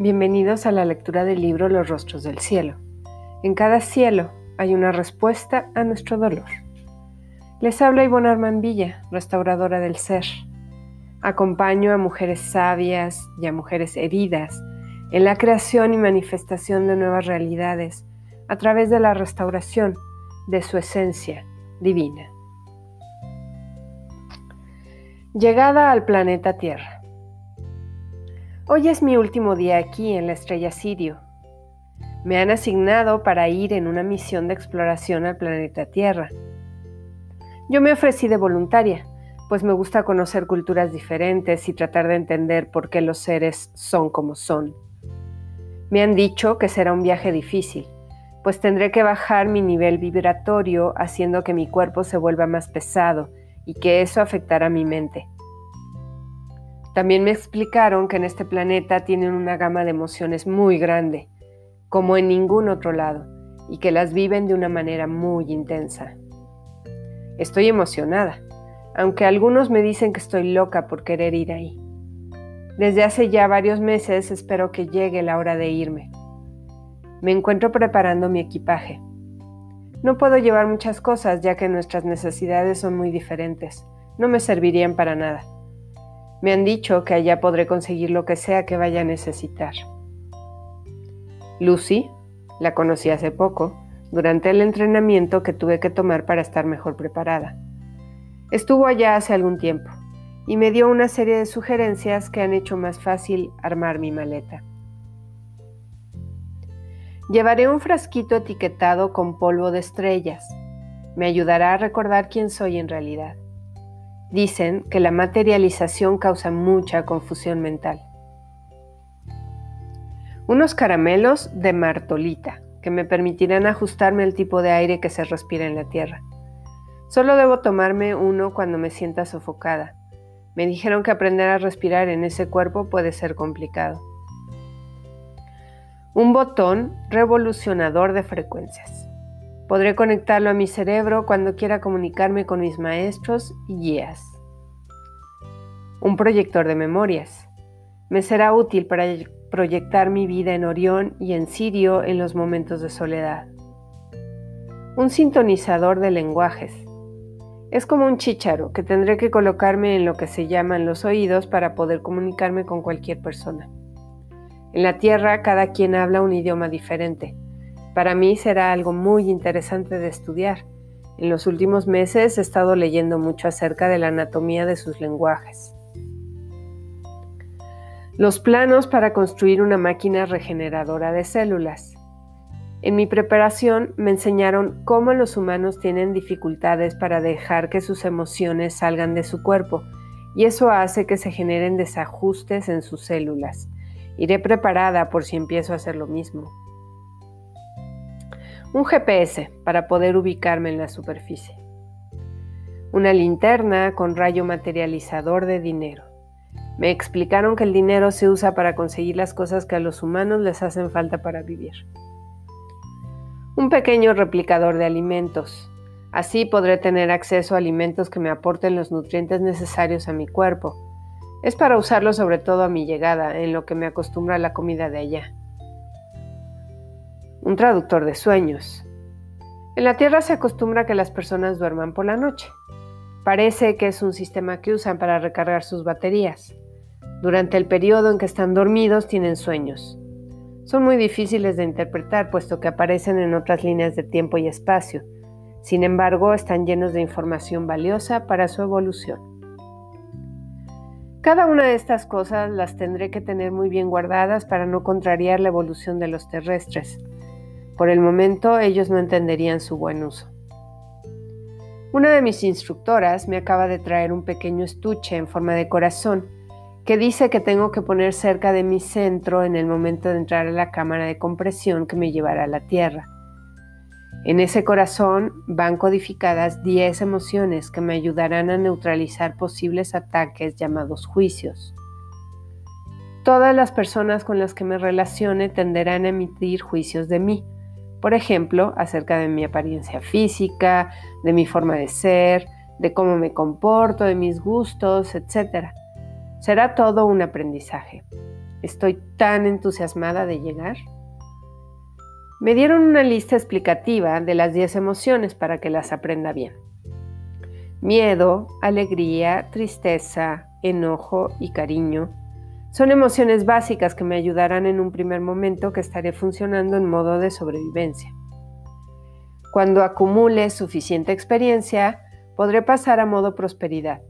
Bienvenidos a la lectura del libro Los rostros del cielo. En cada cielo hay una respuesta a nuestro dolor. Les habla Ivonne Armand Villa, restauradora del ser. Acompaño a mujeres sabias y a mujeres heridas en la creación y manifestación de nuevas realidades a través de la restauración de su esencia divina. Llegada al planeta Tierra. Hoy es mi último día aquí en la estrella Sirio. Me han asignado para ir en una misión de exploración al planeta Tierra. Yo me ofrecí de voluntaria, pues me gusta conocer culturas diferentes y tratar de entender por qué los seres son como son. Me han dicho que será un viaje difícil, pues tendré que bajar mi nivel vibratorio haciendo que mi cuerpo se vuelva más pesado y que eso afectará mi mente. También me explicaron que en este planeta tienen una gama de emociones muy grande, como en ningún otro lado, y que las viven de una manera muy intensa. Estoy emocionada, aunque algunos me dicen que estoy loca por querer ir ahí. Desde hace ya varios meses espero que llegue la hora de irme. Me encuentro preparando mi equipaje. No puedo llevar muchas cosas ya que nuestras necesidades son muy diferentes. No me servirían para nada. Me han dicho que allá podré conseguir lo que sea que vaya a necesitar. Lucy, la conocí hace poco, durante el entrenamiento que tuve que tomar para estar mejor preparada. Estuvo allá hace algún tiempo y me dio una serie de sugerencias que han hecho más fácil armar mi maleta. Llevaré un frasquito etiquetado con polvo de estrellas. Me ayudará a recordar quién soy en realidad. Dicen que la materialización causa mucha confusión mental. Unos caramelos de martolita que me permitirán ajustarme al tipo de aire que se respira en la Tierra. Solo debo tomarme uno cuando me sienta sofocada. Me dijeron que aprender a respirar en ese cuerpo puede ser complicado. Un botón revolucionador de frecuencias. Podré conectarlo a mi cerebro cuando quiera comunicarme con mis maestros y guías. Un proyector de memorias. Me será útil para proyectar mi vida en Orión y en Sirio en los momentos de soledad. Un sintonizador de lenguajes. Es como un chícharo que tendré que colocarme en lo que se llaman los oídos para poder comunicarme con cualquier persona. En la Tierra cada quien habla un idioma diferente para mí será algo muy interesante de estudiar. En los últimos meses he estado leyendo mucho acerca de la anatomía de sus lenguajes. Los planos para construir una máquina regeneradora de células. En mi preparación me enseñaron cómo los humanos tienen dificultades para dejar que sus emociones salgan de su cuerpo y eso hace que se generen desajustes en sus células. Iré preparada por si empiezo a hacer lo mismo un GPS para poder ubicarme en la superficie, una linterna con rayo materializador de dinero. Me explicaron que el dinero se usa para conseguir las cosas que a los humanos les hacen falta para vivir. Un pequeño replicador de alimentos. Así podré tener acceso a alimentos que me aporten los nutrientes necesarios a mi cuerpo. Es para usarlo sobre todo a mi llegada, en lo que me acostumbra la comida de allá un traductor de sueños. En la Tierra se acostumbra que las personas duerman por la noche. Parece que es un sistema que usan para recargar sus baterías. Durante el periodo en que están dormidos tienen sueños. Son muy difíciles de interpretar puesto que aparecen en otras líneas de tiempo y espacio. Sin embargo, están llenos de información valiosa para su evolución. Cada una de estas cosas las tendré que tener muy bien guardadas para no contrariar la evolución de los terrestres. Por el momento ellos no entenderían su buen uso. Una de mis instructoras me acaba de traer un pequeño estuche en forma de corazón que dice que tengo que poner cerca de mi centro en el momento de entrar a la cámara de compresión que me llevará a la Tierra. En ese corazón van codificadas 10 emociones que me ayudarán a neutralizar posibles ataques llamados juicios. Todas las personas con las que me relacione tenderán a emitir juicios de mí, por ejemplo, acerca de mi apariencia física, de mi forma de ser, de cómo me comporto, de mis gustos, etc. Será todo un aprendizaje. Estoy tan entusiasmada de llegar. Me dieron una lista explicativa de las 10 emociones para que las aprenda bien. Miedo, alegría, tristeza, enojo y cariño son emociones básicas que me ayudarán en un primer momento que estaré funcionando en modo de sobrevivencia. Cuando acumule suficiente experiencia, podré pasar a modo prosperidad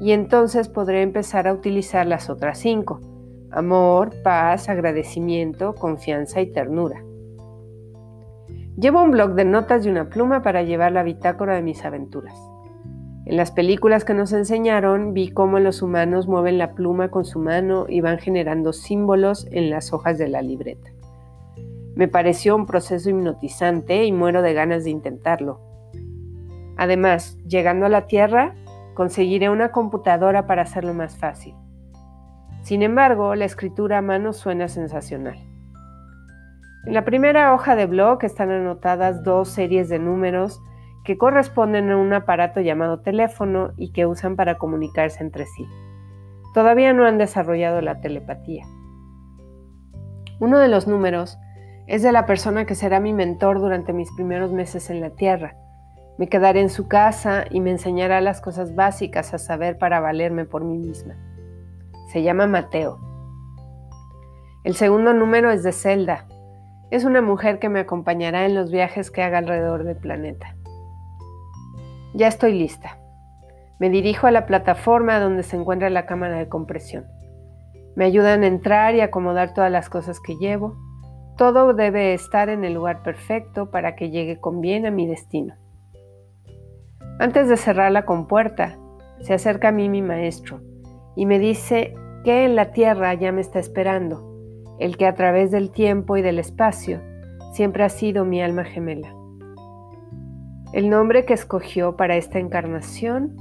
y entonces podré empezar a utilizar las otras cinco, amor, paz, agradecimiento, confianza y ternura. Llevo un blog de notas y una pluma para llevar la bitácora de mis aventuras. En las películas que nos enseñaron vi cómo los humanos mueven la pluma con su mano y van generando símbolos en las hojas de la libreta. Me pareció un proceso hipnotizante y muero de ganas de intentarlo. Además, llegando a la Tierra, conseguiré una computadora para hacerlo más fácil. Sin embargo, la escritura a mano suena sensacional. En la primera hoja de blog están anotadas dos series de números que corresponden a un aparato llamado teléfono y que usan para comunicarse entre sí. Todavía no han desarrollado la telepatía. Uno de los números es de la persona que será mi mentor durante mis primeros meses en la Tierra. Me quedaré en su casa y me enseñará las cosas básicas a saber para valerme por mí misma. Se llama Mateo. El segundo número es de Zelda. Es una mujer que me acompañará en los viajes que haga alrededor del planeta. Ya estoy lista. Me dirijo a la plataforma donde se encuentra la cámara de compresión. Me ayudan a entrar y acomodar todas las cosas que llevo. Todo debe estar en el lugar perfecto para que llegue con bien a mi destino. Antes de cerrar la compuerta, se acerca a mí mi maestro y me dice que en la tierra ya me está esperando, el que a través del tiempo y del espacio siempre ha sido mi alma gemela. El nombre que escogió para esta encarnación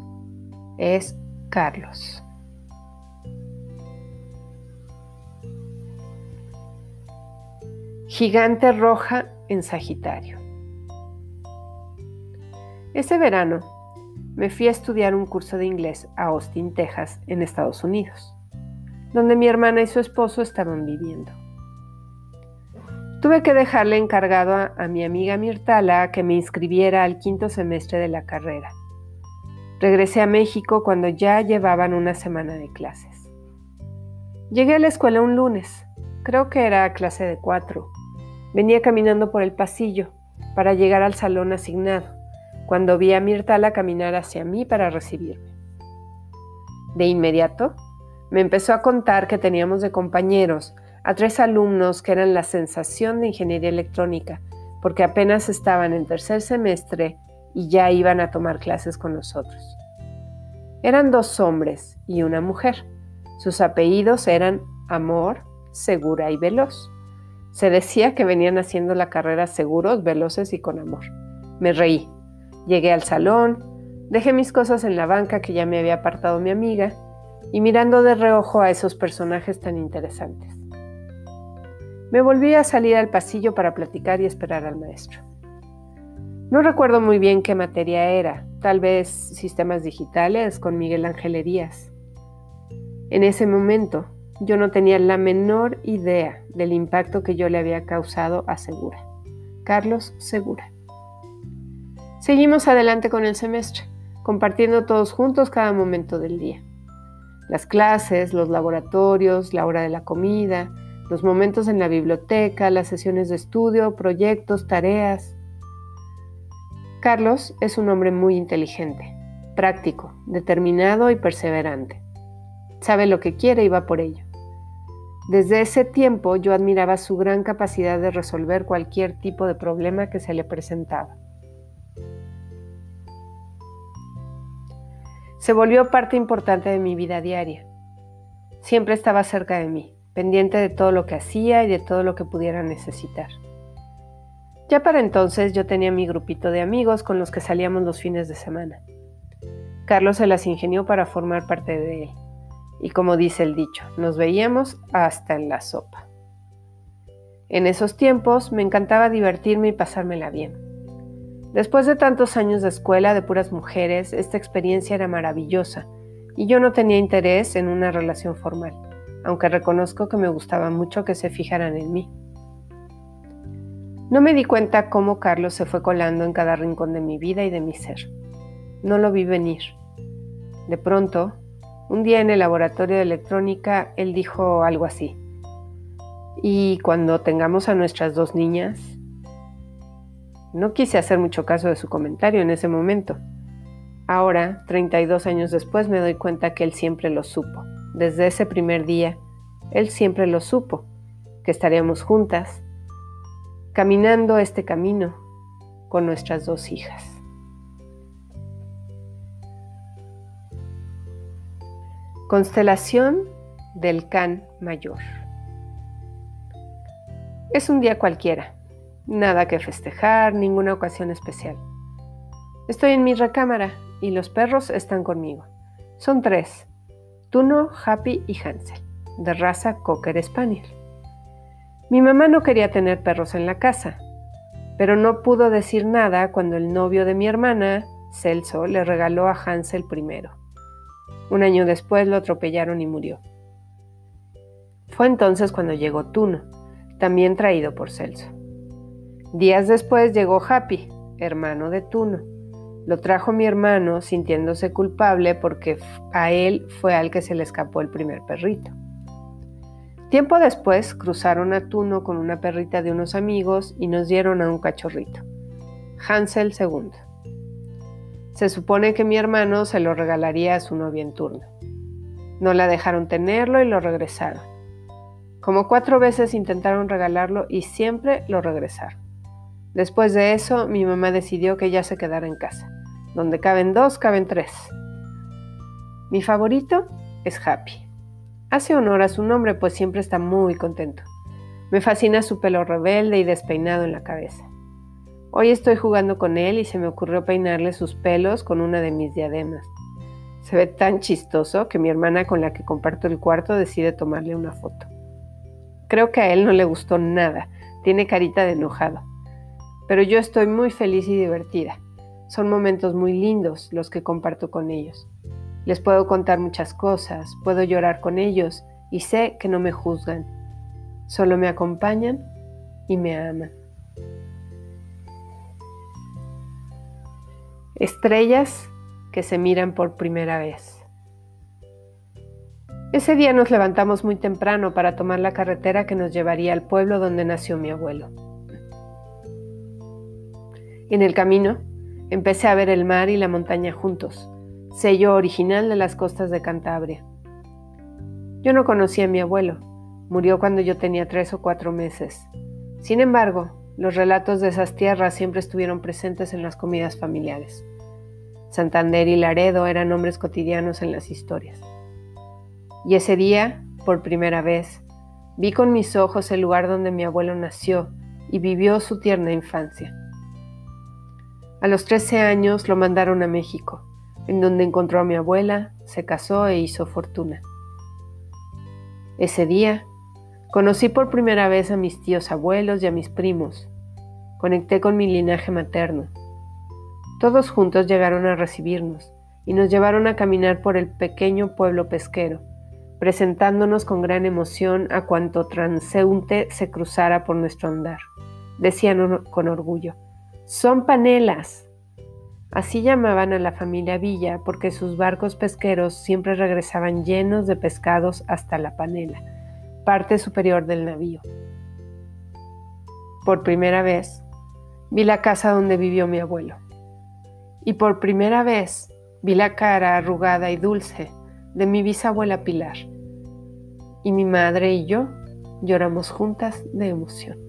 es Carlos. Gigante roja en Sagitario. Ese verano me fui a estudiar un curso de inglés a Austin, Texas, en Estados Unidos, donde mi hermana y su esposo estaban viviendo. Tuve que dejarle encargado a, mi amiga Mirtala que me inscribiera al quinto semestre de la carrera. Regresé a México cuando ya llevaban una semana de clases. Llegué a la escuela un lunes, creo que era clase de cuatro. Venía caminando por el pasillo para llegar al salón asignado, cuando vi a Mirtala caminar hacia mí para recibirme. De inmediato, me empezó a contar que teníamos de compañeros a tres alumnos que eran la sensación de ingeniería electrónica, porque apenas estaban en tercer semestre y ya iban a tomar clases con nosotros. Eran dos hombres y una mujer. Sus apellidos eran Amor, Segura y Veloz. Se decía que venían haciendo la carrera seguros, veloces y con amor. Me reí. Llegué al salón, dejé mis cosas en la banca que ya me había apartado mi amiga y mirando de reojo a esos personajes tan interesantes. Me volví a salir al pasillo para platicar y esperar al maestro. No recuerdo muy bien qué materia era, tal vez sistemas digitales con Miguel Ángel Díaz. En ese momento, yo no tenía la menor idea del impacto que yo le había causado a Segura. Carlos Segura. Seguimos adelante con el semestre, compartiendo todos juntos cada momento del día. Las clases, los laboratorios, la hora de la comida, los momentos en la biblioteca, las sesiones de estudio, proyectos, tareas. Carlos es un hombre muy inteligente, práctico, determinado y perseverante. Sabe lo que quiere y va por ello. Desde ese tiempo yo admiraba su gran capacidad de resolver cualquier tipo de problema que se le presentaba. Se volvió parte importante de mi vida diaria. Siempre estaba cerca de mí pendiente de todo lo que hacía y de todo lo que pudiera necesitar. Ya para entonces yo tenía mi grupito de amigos con los que salíamos los fines de semana. Carlos se las ingenió para formar parte de él. Y como dice el dicho, nos veíamos hasta en la sopa. En esos tiempos me encantaba divertirme y pasármela bien. Después de tantos años de escuela de puras mujeres, esta experiencia era maravillosa y yo no tenía interés en una relación formal aunque reconozco que me gustaba mucho que se fijaran en mí. No me di cuenta cómo Carlos se fue colando en cada rincón de mi vida y de mi ser. No lo vi venir. De pronto, un día en el laboratorio de electrónica, él dijo algo así. Y cuando tengamos a nuestras dos niñas, no quise hacer mucho caso de su comentario en ese momento. Ahora, 32 años después, me doy cuenta que él siempre lo supo. Desde ese primer día, él siempre lo supo, que estaríamos juntas, caminando este camino con nuestras dos hijas. Constelación del Can Mayor. Es un día cualquiera, nada que festejar, ninguna ocasión especial. Estoy en mi recámara y los perros están conmigo. Son tres, Tuno, Happy y Hansel, de raza Cocker Spaniel. Mi mamá no quería tener perros en la casa, pero no pudo decir nada cuando el novio de mi hermana, Celso, le regaló a Hansel primero. Un año después lo atropellaron y murió. Fue entonces cuando llegó Tuno, también traído por Celso. Días después llegó Happy, hermano de Tuno. Lo trajo mi hermano sintiéndose culpable porque a él fue al que se le escapó el primer perrito. Tiempo después cruzaron a Tuno con una perrita de unos amigos y nos dieron a un cachorrito, Hansel II. Se supone que mi hermano se lo regalaría a su novia en turno. No la dejaron tenerlo y lo regresaron. Como cuatro veces intentaron regalarlo y siempre lo regresaron. Después de eso, mi mamá decidió que ya se quedara en casa. Donde caben dos, caben tres. Mi favorito es Happy. Hace honor a su nombre, pues siempre está muy contento. Me fascina su pelo rebelde y despeinado en la cabeza. Hoy estoy jugando con él y se me ocurrió peinarle sus pelos con una de mis diademas. Se ve tan chistoso que mi hermana con la que comparto el cuarto decide tomarle una foto. Creo que a él no le gustó nada, tiene carita de enojado. Pero yo estoy muy feliz y divertida. Son momentos muy lindos los que comparto con ellos. Les puedo contar muchas cosas, puedo llorar con ellos y sé que no me juzgan. Solo me acompañan y me aman. Estrellas que se miran por primera vez. Ese día nos levantamos muy temprano para tomar la carretera que nos llevaría al pueblo donde nació mi abuelo. En el camino empecé a ver el mar y la montaña juntos sello original de las costas de Cantabria. Yo no conocía a mi abuelo, murió cuando yo tenía tres o cuatro meses. Sin embargo, los relatos de esas tierras siempre estuvieron presentes en las comidas familiares. Santander y Laredo eran nombres cotidianos en las historias. Y ese día, por primera vez, vi con mis ojos el lugar donde mi abuelo nació y vivió su tierna infancia. A los 13 años lo mandaron a México en donde encontró a mi abuela, se casó e hizo fortuna. Ese día, conocí por primera vez a mis tíos abuelos y a mis primos. Conecté con mi linaje materno. Todos juntos llegaron a recibirnos y nos llevaron a caminar por el pequeño pueblo pesquero, presentándonos con gran emoción a cuanto transeúnte se cruzara por nuestro andar. Decían con orgullo, son panelas. Así llamaban a la familia Villa porque sus barcos pesqueros siempre regresaban llenos de pescados hasta la panela, parte superior del navío. Por primera vez vi la casa donde vivió mi abuelo. Y por primera vez vi la cara arrugada y dulce de mi bisabuela Pilar. Y mi madre y yo lloramos juntas de emoción.